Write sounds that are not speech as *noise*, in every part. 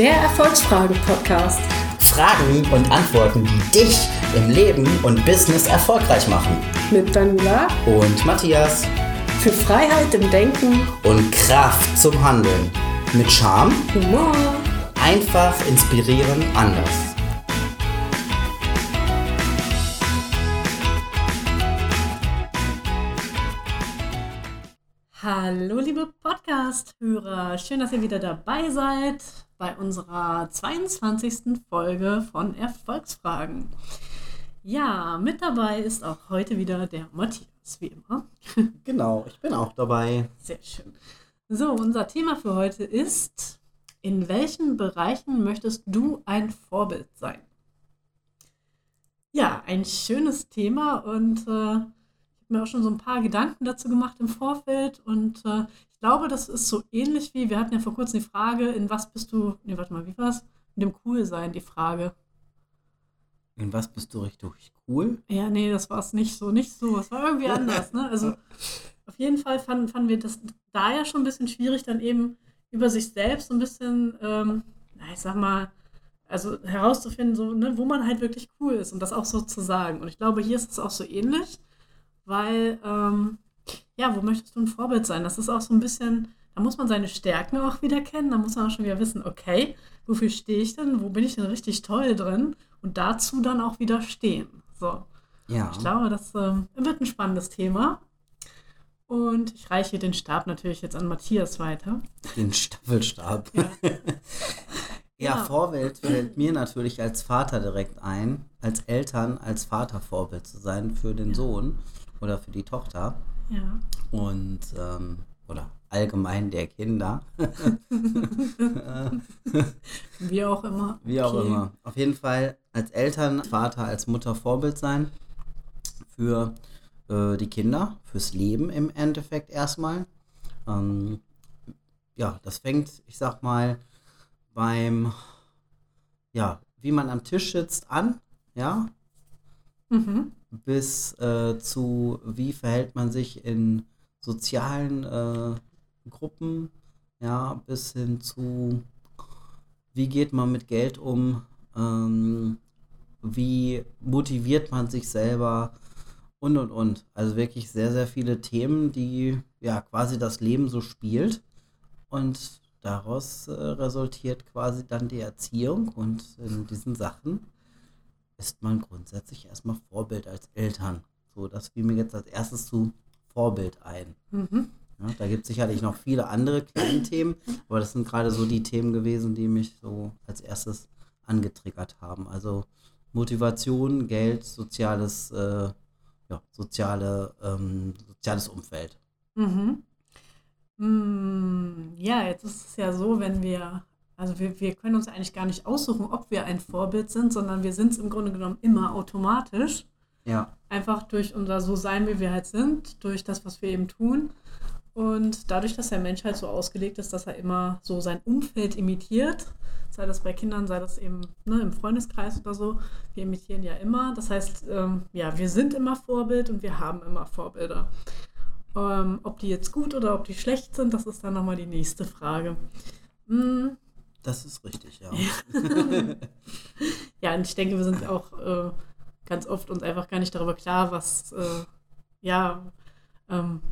Der Erfolgsfrage-Podcast. Fragen und Antworten, die dich im Leben und Business erfolgreich machen. Mit Daniela Und Matthias. für Freiheit im Denken, Und Kraft zum Handeln. Mit Charme, Humor. einfach inspirieren, anders. Hallo, liebe Podcast-Hörer. Schön, dass ihr wieder dabei seid bei unserer 22. Folge von Erfolgsfragen. Ja, mit dabei ist auch heute wieder der Matthias, wie immer. *laughs* Genau, ich bin auch dabei. Sehr schön. So, unser Thema für heute ist, in welchen Bereichen möchtest du ein Vorbild sein? Ja, ein schönes Thema und äh, ich habe mir auch schon so ein paar Gedanken dazu gemacht im Vorfeld und äh, ich glaube, das ist so ähnlich wie, wir hatten ja vor kurzem die Frage, in was bist du, nee, warte mal, wie war's? Mit dem Coolsein, die Frage. In was bist du richtig cool? Ja, nee, das war es nicht so, nicht so. Es war irgendwie anders, ne? Also *laughs* auf jeden Fall fanden, fanden wir das da ja schon ein bisschen schwierig, dann eben über sich selbst so ein bisschen, ähm, na, ich sag mal, also herauszufinden, so, ne, wo man halt wirklich cool ist und das auch so zu sagen. Und ich glaube, hier ist es auch so ähnlich, weil, ähm, ja, wo möchtest du ein Vorbild sein? Das ist auch so ein bisschen, da muss man seine Stärken auch wieder kennen, da muss man auch schon wieder wissen, okay, wofür stehe ich denn, wo bin ich denn richtig toll drin und dazu dann auch wieder stehen. So. Ja. Ich glaube, das ähm, wird ein spannendes Thema. Und ich reiche den Stab natürlich jetzt an Matthias weiter. Den Staffelstab. Ja. *laughs* Ja, Ja. Vorbild fällt mir natürlich als Vater direkt ein, als Eltern, als Vater Vorbild zu sein für den Sohn oder für die Tochter Ja. und ähm, oder allgemein der Kinder, *laughs* Wie auch immer. wie auch Okay. immer. Auf jeden Fall als Eltern, Vater, als Mutter Vorbild sein für äh, die Kinder, fürs Leben im Endeffekt erstmal. Ähm, ja, das fängt, ich sag mal, beim, ja, wie man am Tisch sitzt an, ja, Mhm. Bis äh, zu, wie verhält man sich in sozialen äh, Gruppen, ja, bis hin zu, wie geht man mit Geld um, ähm, wie motiviert man sich selber und und und. Also wirklich sehr, sehr viele Themen, die ja quasi das Leben so spielt und daraus äh, resultiert quasi dann die Erziehung und in diesen Sachen ist man grundsätzlich erstmal Vorbild als Eltern. So, das fiel mir jetzt als erstes zu Vorbild ein. Mhm. Ja, da gibt es sicherlich noch viele andere kleine Themen, aber das sind gerade so die Themen gewesen, die mich so als erstes angetriggert haben. Also Motivation, Geld, soziales, äh, ja, soziale, ähm, soziales Umfeld. Mhm. Mm, Ja, jetzt ist es ja so, wenn wir, also wir, wir können uns eigentlich gar nicht aussuchen, ob wir ein Vorbild sind, sondern wir sind es im Grunde genommen immer automatisch. Ja, Einfach durch unser So-Sein, wie wir halt sind, durch das, was wir eben tun. Und dadurch, dass der Mensch halt so ausgelegt ist, dass er immer so sein Umfeld imitiert, sei das bei Kindern, sei das eben ne, im Freundeskreis oder so, wir imitieren ja immer. Das heißt, ähm, ja, wir sind immer Vorbild und wir haben immer Vorbilder. Ähm, ob die jetzt gut oder ob die schlecht sind, das ist dann nochmal die nächste Frage. Mm, das ist richtig, ja. *laughs* ja, und ich denke, wir sind auch äh, ganz oft uns einfach gar nicht darüber klar, was, äh, ja, ähm,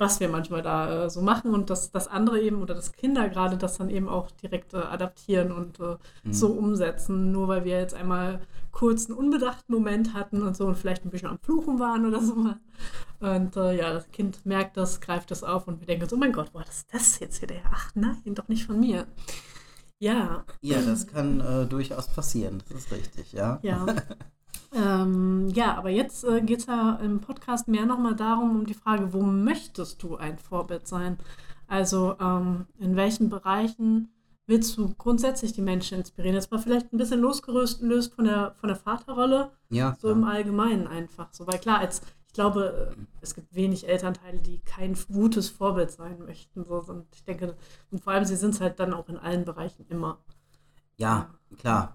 was wir manchmal da äh, so machen und dass das andere eben oder das Kinder gerade das dann eben auch direkt äh, adaptieren und äh, Mhm. so umsetzen, nur weil wir jetzt einmal kurz einen unbedachten Moment hatten und so und vielleicht ein bisschen am Fluchen waren oder so. Und äh, ja, das Kind merkt das, greift das auf und wir denken so, oh mein Gott, war das das jetzt wieder? Ach nein, doch nicht von mir. Ja, Ja, das kann äh, durchaus passieren, das ist richtig, ja. ja. *laughs* ähm, ja, aber jetzt äh, geht es ja im Podcast mehr nochmal darum, um die Frage, wo möchtest du ein Vorbild sein? Also ähm, in welchen Bereichen willst du grundsätzlich die Menschen inspirieren? Jetzt mal vielleicht ein bisschen losgelöst löst von der, von der Vaterrolle, Ja, so im klar. Allgemeinen einfach. So, weil klar, als ich glaube, äh, es gibt wenig Elternteile, die kein gutes Vorbild sein möchten. So. Und ich denke, und vor allem, sie sind es halt dann auch in allen Bereichen immer. Ja, klar.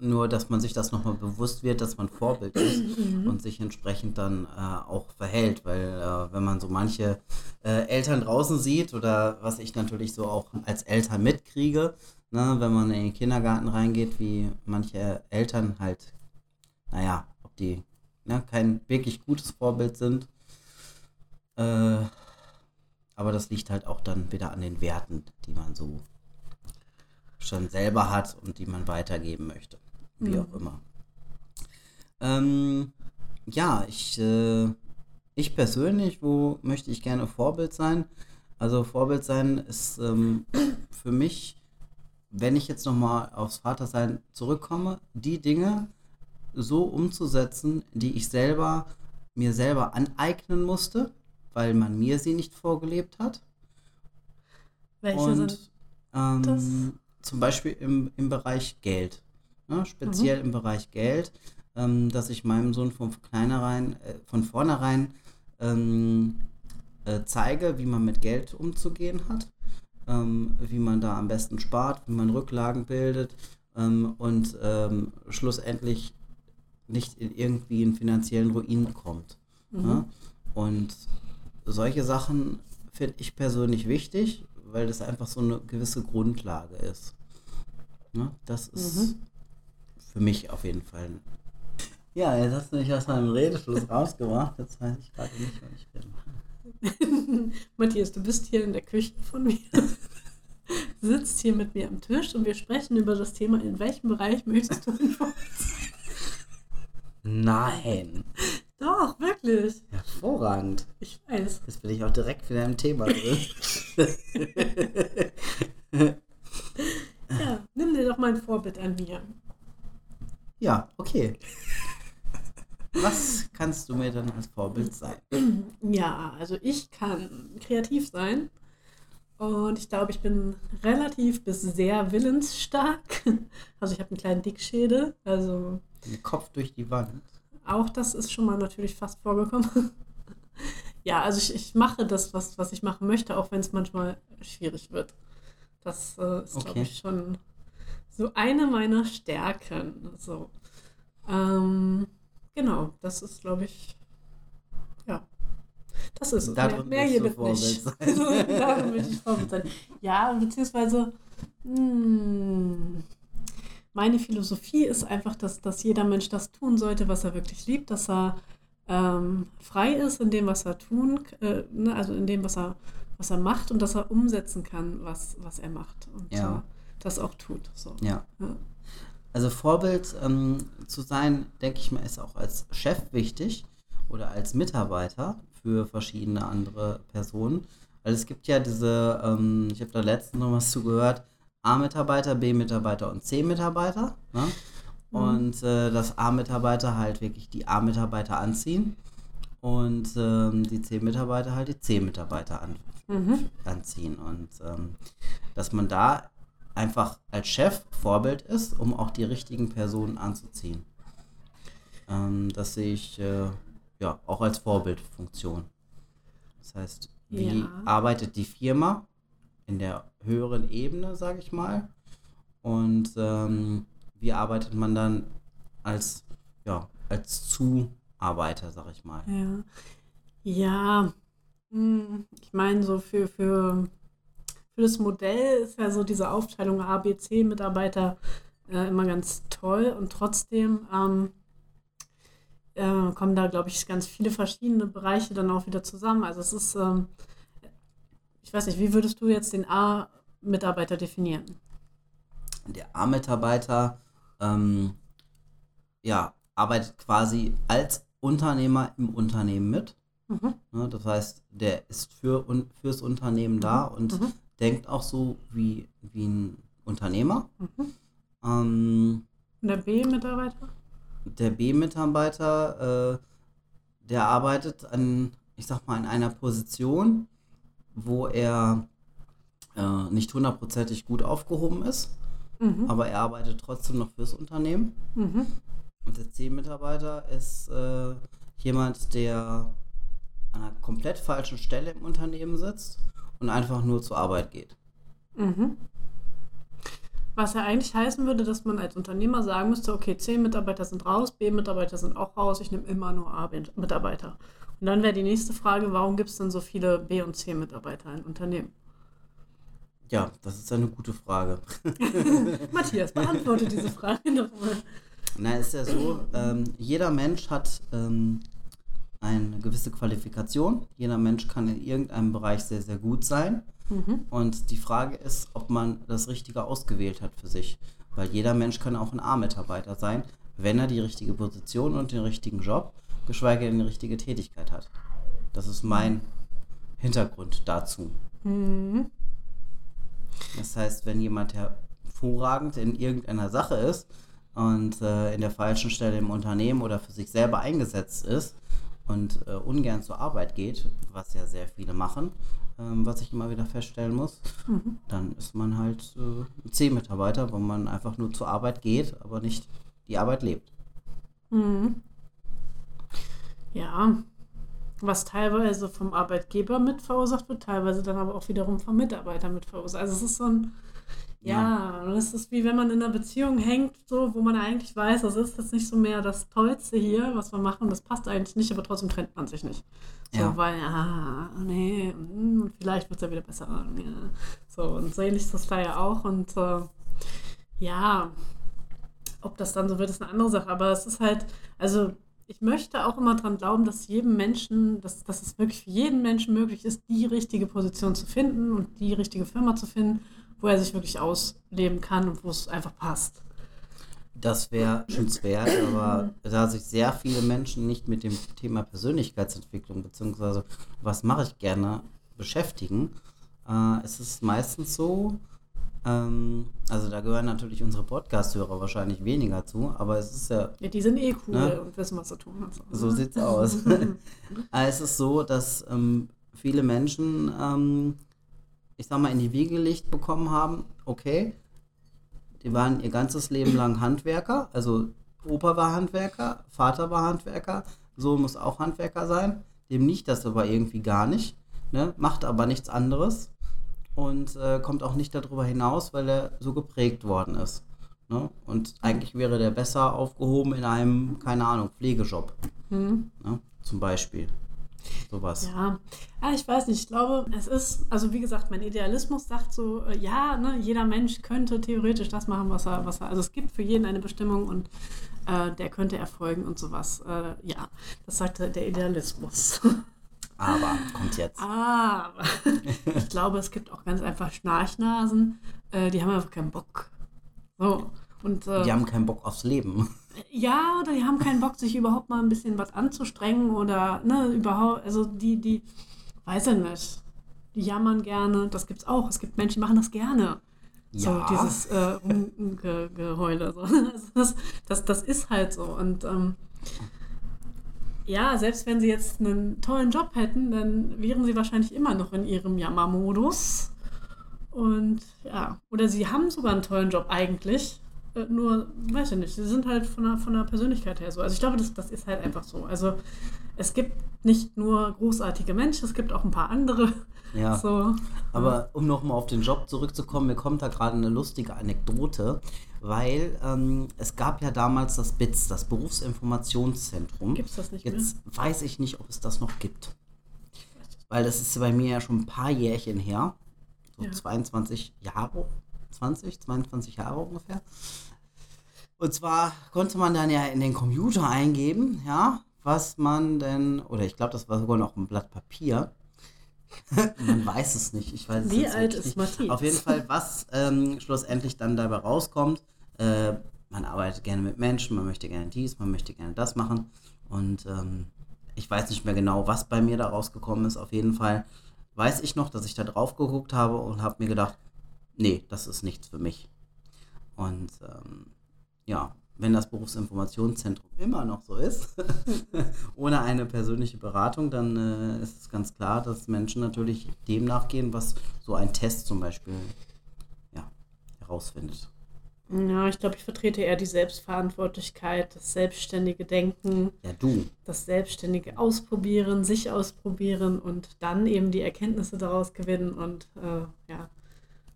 Nur, dass man sich das nochmal bewusst wird, dass man Vorbild ist *clears throat* Mhm. und sich entsprechend dann äh, auch verhält. Weil äh, wenn man so manche äh, Eltern draußen sieht oder was ich natürlich so auch als Eltern mitkriege, ne, wenn man in den Kindergarten reingeht, wie manche Eltern halt, naja, ob die ne, kein wirklich gutes Vorbild sind. Äh, aber das liegt halt auch dann wieder an den Werten, die man so schon selber hat und die man weitergeben möchte. Wie Mhm. auch immer. Ähm, ja, ich, äh, ich persönlich, wo möchte ich gerne Vorbild sein? Also Vorbild sein ist ähm, für mich, wenn ich jetzt nochmal aufs Vatersein zurückkomme, die Dinge so umzusetzen, die ich selber mir selber aneignen musste, weil man mir sie nicht vorgelebt hat. Welche Und sind ähm, das? Zum Beispiel im, im Bereich Geld, ne? speziell Mhm. im Bereich Geld, ähm, dass ich meinem Sohn von vornherein, äh, von vornherein ähm, äh, zeige, wie man mit Geld umzugehen hat, ähm, wie man da am besten spart, wie man Rücklagen bildet ähm, und ähm, schlussendlich nicht in irgendwie einen finanziellen Ruin kommt. Mhm. Ne? Und solche Sachen finde ich persönlich wichtig, weil das einfach so eine gewisse Grundlage ist. Ne? Das ist Mhm. für mich auf jeden Fall. Ja, jetzt hast du mich aus meinem Redefluss *laughs* rausgebracht. Jetzt weiß ich gerade nicht, wo ich bin. *laughs* Matthias, du bist hier in der Küche von mir, *laughs* sitzt hier mit mir am Tisch und wir sprechen über das Thema, in welchem Bereich möchtest du? Nein. Doch, wirklich. Hervorragend. Ich weiß. Jetzt bin ich auch direkt wieder im Thema drin. *laughs* Ja, nimm dir doch mal ein Vorbild an mir. ja, okay. Was kannst du mir dann als Vorbild sein? *clears throat* Ja, also ich kann kreativ sein und ich glaube, ich bin relativ bis sehr willensstark. *laughs* Also ich habe einen kleinen Dickschädel, also Den Kopf durch die Wand. auch das ist schon mal natürlich fast vorgekommen. *laughs* Ja, also ich, ich mache das, was, was ich machen möchte, auch wenn es manchmal schwierig wird. Das äh, ist, glaube Okay. ich, schon so eine meiner Stärken. So. Ähm, genau, das ist, glaube ich, ja. Das ist es. Darin mehr, mehr wird nicht. Darin *laughs* will ich Vorbild sein. Ja, beziehungsweise hm, meine Philosophie ist einfach, dass, dass jeder Mensch das tun sollte, was er wirklich liebt, dass er ähm, frei ist in dem, was er tun, äh, ne, also in dem, was er, was er macht und dass er umsetzen kann, was, was er macht und Ja. äh, das auch tut. So. Ja. Ja. Also Vorbild ähm, zu sein, denke ich mal, ist auch als Chef wichtig oder als Mitarbeiter für verschiedene andere Personen. Weil es gibt ja diese, ähm, ich habe da letztens noch was zugehört, A-Mitarbeiter, B-Mitarbeiter und C-Mitarbeiter. Ne? Und äh, dass A-Mitarbeiter halt wirklich die A-Mitarbeiter anziehen und ähm, die C-Mitarbeiter halt die C-Mitarbeiter an, Mhm. anziehen. Und ähm, dass man da einfach als Chef Vorbild ist, um auch die richtigen Personen anzuziehen. Ähm, das sehe ich äh, ja auch als Vorbildfunktion. Das heißt, wie Ja. arbeitet die Firma in der höheren Ebene, sage ich mal, und ähm, wie arbeitet man dann als ja als Zuarbeiter, sage ich mal. Ja. Ja, hm, ich meine, so für, für, für das Modell ist ja so diese Aufteilung A, B, C-Mitarbeiter äh, immer ganz toll und trotzdem ähm, äh, kommen da, glaube ich, ganz viele verschiedene Bereiche dann auch wieder zusammen. Also es ist, ähm, ich weiß nicht, wie würdest du jetzt den A-Mitarbeiter definieren? Der A-Mitarbeiter ähm, ja, arbeitet quasi als Unternehmer im Unternehmen mit. Mhm. Ne? Das heißt, der ist für, un, fürs Unternehmen da und Mhm. denkt auch so wie, wie ein Unternehmer. Mhm. Ähm, Und der B-Mitarbeiter? der B-Mitarbeiter, äh, der arbeitet an, ich sag mal, in einer Position, wo er äh, nicht hundertprozentig gut aufgehoben ist, Mhm. aber er arbeitet trotzdem noch fürs Unternehmen. Mhm. Und der C-Mitarbeiter ist äh, jemand, der an einer komplett falschen Stelle im Unternehmen sitzt und einfach nur zur Arbeit geht. Mhm. Was ja eigentlich heißen würde, dass man als Unternehmer sagen müsste, okay, C Mitarbeiter sind raus, B Mitarbeiter sind auch raus, ich nehme immer nur A Mitarbeiter. Und dann wäre die nächste Frage, warum gibt es denn so viele B- und C-Mitarbeiter in Unternehmen? Ja, das ist eine gute Frage. *laughs* Matthias, beantworte diese Frage nochmal. Na, ist ja so, ähm, jeder Mensch hat ähm, eine gewisse Qualifikation. Jeder Mensch kann in irgendeinem Bereich sehr, sehr gut sein. Mhm. Und die Frage ist, ob man das Richtige ausgewählt hat für sich. Weil jeder Mensch kann auch ein A-Mitarbeiter sein, wenn er die richtige Position und den richtigen Job, geschweige denn die richtige Tätigkeit hat. Das ist mein Hintergrund dazu. Mhm. Das heißt, wenn jemand hervorragend in irgendeiner Sache ist und äh, in der falschen Stelle im Unternehmen oder für sich selber eingesetzt ist und äh, ungern zur Arbeit geht, was ja sehr viele machen, ähm, was ich immer wieder feststellen muss, Mhm. dann ist man halt äh, ein C-Mitarbeiter, wo man einfach nur zur Arbeit geht, aber nicht die Arbeit lebt. Mhm. Ja, was teilweise vom Arbeitgeber mit verursacht wird, teilweise dann aber auch wiederum vom Mitarbeiter mit verursacht. Also es ist so ein, ja, und es ist wie wenn man in einer Beziehung hängt, so, wo man eigentlich weiß, das ist jetzt nicht so mehr das Tollste hier, was wir machen, das passt eigentlich nicht, aber trotzdem trennt man sich nicht. So, Ja. weil, ah, nee, mm, vielleicht wird es ja wieder besser. Ja. So, und so ähnlich ist das da ja auch. Und äh, ja, ob das dann so wird, ist eine andere Sache. Aber es ist halt, also ich möchte auch immer dran glauben, dass jedem Menschen, dass, dass es wirklich für jeden Menschen möglich ist, die richtige Position zu finden und die richtige Firma zu finden, wo er sich wirklich ausleben kann und wo es einfach passt. Das wäre schützenswert, aber da sich sehr viele Menschen nicht mit dem Thema Persönlichkeitsentwicklung beziehungsweise was mache ich gerne beschäftigen, äh, ist es meistens so, ähm, also da gehören natürlich unsere Podcast-Hörer wahrscheinlich weniger zu, aber es ist ja, Ja, die sind eh cool Ne? und wissen, was sie tun. und so sieht's aus. Aber *laughs* es ist so, dass ähm, viele Menschen, ähm, ich sag mal, in die Wiege gelegt bekommen haben, okay, die waren ihr ganzes Leben lang Handwerker, also Opa war Handwerker, Vater war Handwerker, Sohn muss auch Handwerker sein, dem nicht das aber irgendwie gar nicht, ne? macht aber nichts anderes und äh, kommt auch nicht darüber hinaus, weil er so geprägt worden ist. Ne? Und eigentlich wäre der besser aufgehoben in einem, keine Ahnung, Pflegejob. Hm. Ne? Zum Beispiel. Sowas. Ja. ja, ich weiß nicht. Ich glaube, es ist, also wie gesagt, mein Idealismus sagt so, äh, ja, ne, jeder Mensch könnte theoretisch das machen, was er, was er, also es gibt für jeden eine Bestimmung und äh, der könnte erfolgen und sowas. Äh, ja, das sagt der Idealismus. *laughs* Aber kommt jetzt. Aber *laughs* ich glaube, es gibt auch ganz einfach Schnarchnasen, äh, die haben einfach keinen Bock. So. Und, äh, Die haben keinen Bock aufs Leben. ja, oder die haben keinen Bock, sich überhaupt mal ein bisschen was anzustrengen oder, ne, überhaupt, also die, die, weiß ich nicht, die jammern gerne, das gibt's auch. Es gibt Menschen, die machen das gerne. So, Ja. dieses äh, Rumgeheule. So. *laughs* Das, das, das ist halt so. Und ähm, ja, selbst wenn sie jetzt einen tollen Job hätten, dann wären sie wahrscheinlich immer noch in ihrem Jammermodus. Und ja, oder sie haben sogar einen tollen Job eigentlich. Äh, nur, weiß ich nicht, sie sind halt von der, von der Persönlichkeit her so. Also ich glaube, das, das ist halt einfach so. Also es gibt nicht nur großartige Menschen, es gibt auch ein paar andere. Ja. So. Aber um nochmal auf den Job zurückzukommen, mir kommt da gerade eine lustige Anekdote, weil ähm, es gab ja damals das BITS, das Berufsinformationszentrum. Gibt's das nicht mehr? Jetzt weiß ich nicht, ob es das noch gibt. Weil das ist bei mir ja schon ein paar Jährchen her. So Ja. 22 Jahre, 20, 22 Jahre ungefähr. Und zwar konnte man dann ja in den Computer eingeben, ja, was man denn, oder ich glaube, das war sogar noch ein Blatt Papier. *laughs* man weiß es nicht. Ich weiß es Wie alt ist. Matthias? Auf jeden Fall, was ähm, schlussendlich dann dabei rauskommt. Äh, man arbeitet gerne mit Menschen, man möchte gerne dies, man möchte gerne das machen. Und ähm, ich weiß nicht mehr genau, was bei mir da rausgekommen ist. Auf jeden Fall weiß ich noch, dass ich da drauf geguckt habe und habe mir gedacht, nee, das ist nichts für mich. Und ähm, ja, wenn das Berufsinformationszentrum immer noch so ist, *laughs* ohne eine persönliche Beratung, dann äh, ist es ganz klar, dass Menschen natürlich dem nachgehen, was so ein Test zum Beispiel ja, herausfindet. Ja, ich glaube, ich vertrete eher die Selbstverantwortlichkeit, das selbstständige Denken, Ja, du. das selbstständige Ausprobieren, sich ausprobieren und dann eben die Erkenntnisse daraus gewinnen und äh, ja,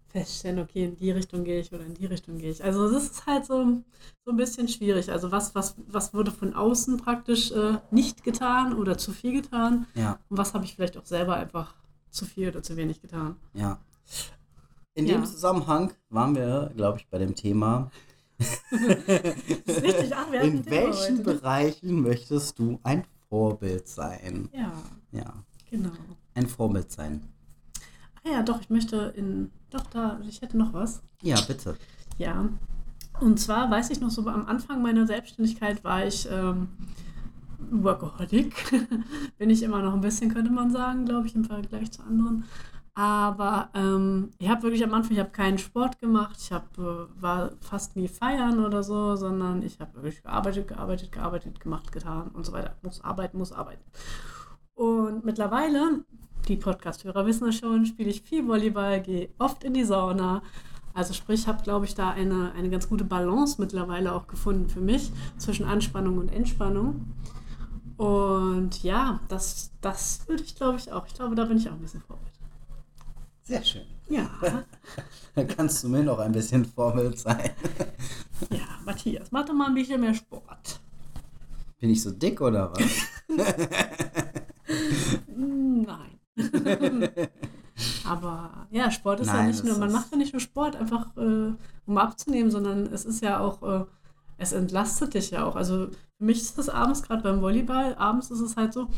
feststellen, okay, in die Richtung gehe ich oder in die Richtung gehe ich. Also das ist halt so, so ein bisschen schwierig. Also was, was, was wurde von außen praktisch äh, nicht getan oder zu viel getan? Ja. Und was habe ich vielleicht auch selber einfach zu viel oder zu wenig getan? Ja. In Ja. dem Zusammenhang waren wir, glaube ich, bei dem Thema. Richtig, ach, *laughs* wir In welchen heute. Bereichen möchtest du ein Vorbild sein? Ja, Ja, genau. ein Vorbild sein. Ah ja, doch, ich möchte in, doch da, ich hätte noch was. Ja, bitte. Ja. Und zwar weiß ich noch so, am Anfang meiner Selbstständigkeit war ich ähm, Workaholic. *laughs* Bin ich immer noch ein bisschen, könnte man sagen, glaube ich, im Vergleich zu anderen. Aber ähm, ich habe wirklich am Anfang, ich habe keinen Sport gemacht, ich hab, äh, war fast nie feiern oder so, sondern ich habe wirklich gearbeitet, gearbeitet, gearbeitet, gemacht, getan und so weiter. Muss arbeiten, muss arbeiten. Und mittlerweile, die Podcast-Hörer wissen das schon, spiele ich viel Volleyball, gehe oft in die Sauna. Also sprich, habe, glaube ich, da eine, eine ganz gute Balance mittlerweile auch gefunden für mich zwischen Anspannung und Entspannung. Und ja, das, das würde ich, glaube ich, auch. Ich glaube, da bin ich auch ein bisschen Vorbild. Sehr schön. Ja, Dann *laughs* kannst du mir noch ein bisschen Vorbild sein. *laughs* ja, Matthias, mach doch mal ein bisschen mehr Sport. Bin ich so dick oder was? *laughs* *laughs* Aber ja, Sport ist ja Nein, nicht nur, man macht ja nicht nur Sport einfach, äh, um abzunehmen, sondern es ist ja auch, äh, es entlastet dich ja auch. Also für mich ist das abends, gerade beim Volleyball, abends ist es halt so,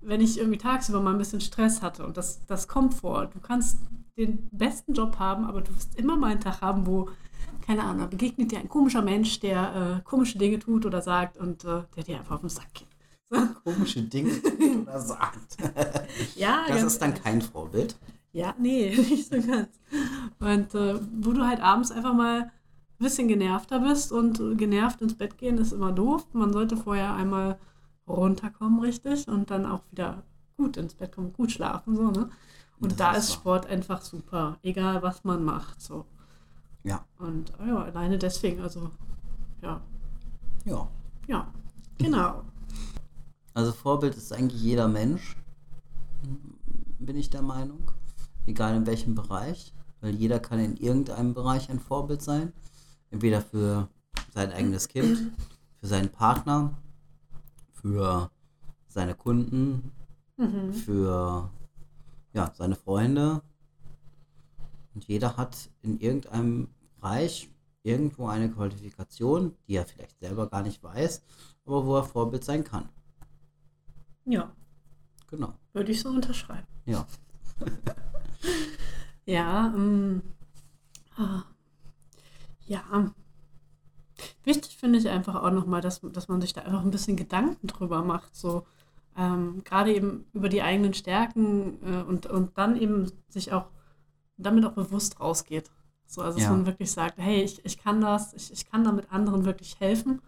wenn ich irgendwie tagsüber mal ein bisschen Stress hatte und das, das kommt vor. Du kannst den besten Job haben, aber du wirst immer mal einen Tag haben, wo, keine Ahnung, da begegnet dir ein komischer Mensch, der äh, komische Dinge tut oder sagt und äh, der dir einfach auf den Sack geht. So. *laughs* Komische Dinge tut oder sagt. Ja, Das ist dann kein Vorbild. Ja, nee, *laughs* nicht so ganz. Und äh, wo du halt abends einfach mal ein bisschen genervter bist und genervt ins Bett gehen ist immer doof. Man sollte vorher einmal runterkommen, richtig, und dann auch wieder gut ins Bett kommen, gut schlafen, so, ne? Und Das da ist. Sport einfach super, egal was man macht, so. Ja. Und ja, alleine deswegen, also, ja, Ja. ja, genau. Also Vorbild ist eigentlich jeder Mensch, bin ich der Meinung. Egal in welchem Bereich. Weil jeder kann in irgendeinem Bereich ein Vorbild sein. Entweder für sein eigenes Kind, für seinen Partner, für seine Kunden, Mhm. für ja, seine Freunde. Und jeder hat in irgendeinem Bereich irgendwo eine Qualifikation, die er vielleicht selber gar nicht weiß, aber wo er Vorbild sein kann. Ja, Genau. würde ich so unterschreiben. Ja. *laughs* Ja, ähm, ah, ja. Wichtig finde ich einfach auch nochmal, dass, dass man sich da einfach ein bisschen Gedanken drüber macht. So, ähm, gerade eben über die eigenen Stärken äh, und, und dann eben sich auch damit auch bewusst rausgeht. So, also dass Ja. man wirklich sagt, hey, ich, ich kann das, ich, ich kann damit anderen wirklich helfen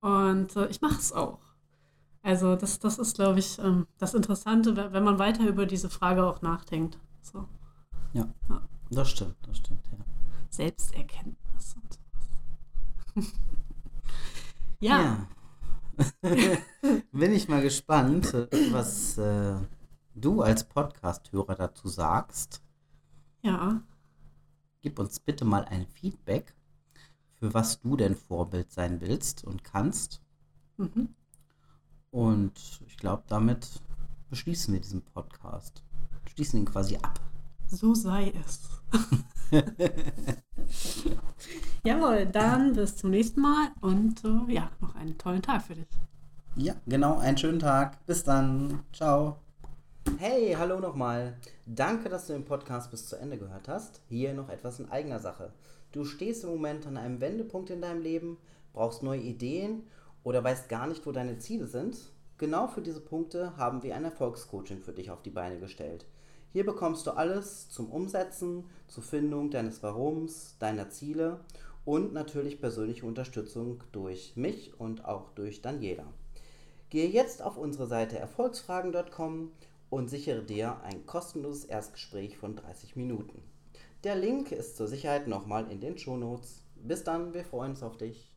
und äh, ich mache es auch. Also das, das ist, glaube ich, ähm, das Interessante, we- wenn man weiter über diese Frage auch nachdenkt. So. Das stimmt, das stimmt, ja. Selbsterkenntnis und sowas. *laughs* ja, *laughs* Bin ich mal gespannt, äh, was äh, du als Podcast-Hörer dazu sagst. ja, Gib uns bitte mal ein Feedback, für was du denn Vorbild sein willst und kannst. mhm. Und ich glaube, damit beschließen wir diesen Podcast. Schließen ihn quasi ab. so sei es. *laughs* Jawohl, dann bis zum nächsten Mal und äh, ja, noch einen tollen Tag für dich. Ja, genau, einen schönen Tag. Bis dann. Ciao. Hey, hallo nochmal. Danke, dass du den Podcast bis zu Ende gehört hast. Hier noch etwas in eigener Sache. Du stehst im Moment an einem Wendepunkt in deinem Leben, brauchst neue Ideen oder weißt gar nicht, wo deine Ziele sind. Genau für diese Punkte haben wir ein Erfolgscoaching für dich auf die Beine gestellt. Hier bekommst du alles zum Umsetzen, zur Findung deines Warums, deiner Ziele und natürlich persönliche Unterstützung durch mich und auch durch Daniela. Gehe jetzt auf unsere Seite erfolgsfragen.com und sichere dir ein kostenloses Erstgespräch von 30 Minuten. Der Link ist zur Sicherheit nochmal in den Shownotes. Bis dann, wir freuen uns auf dich.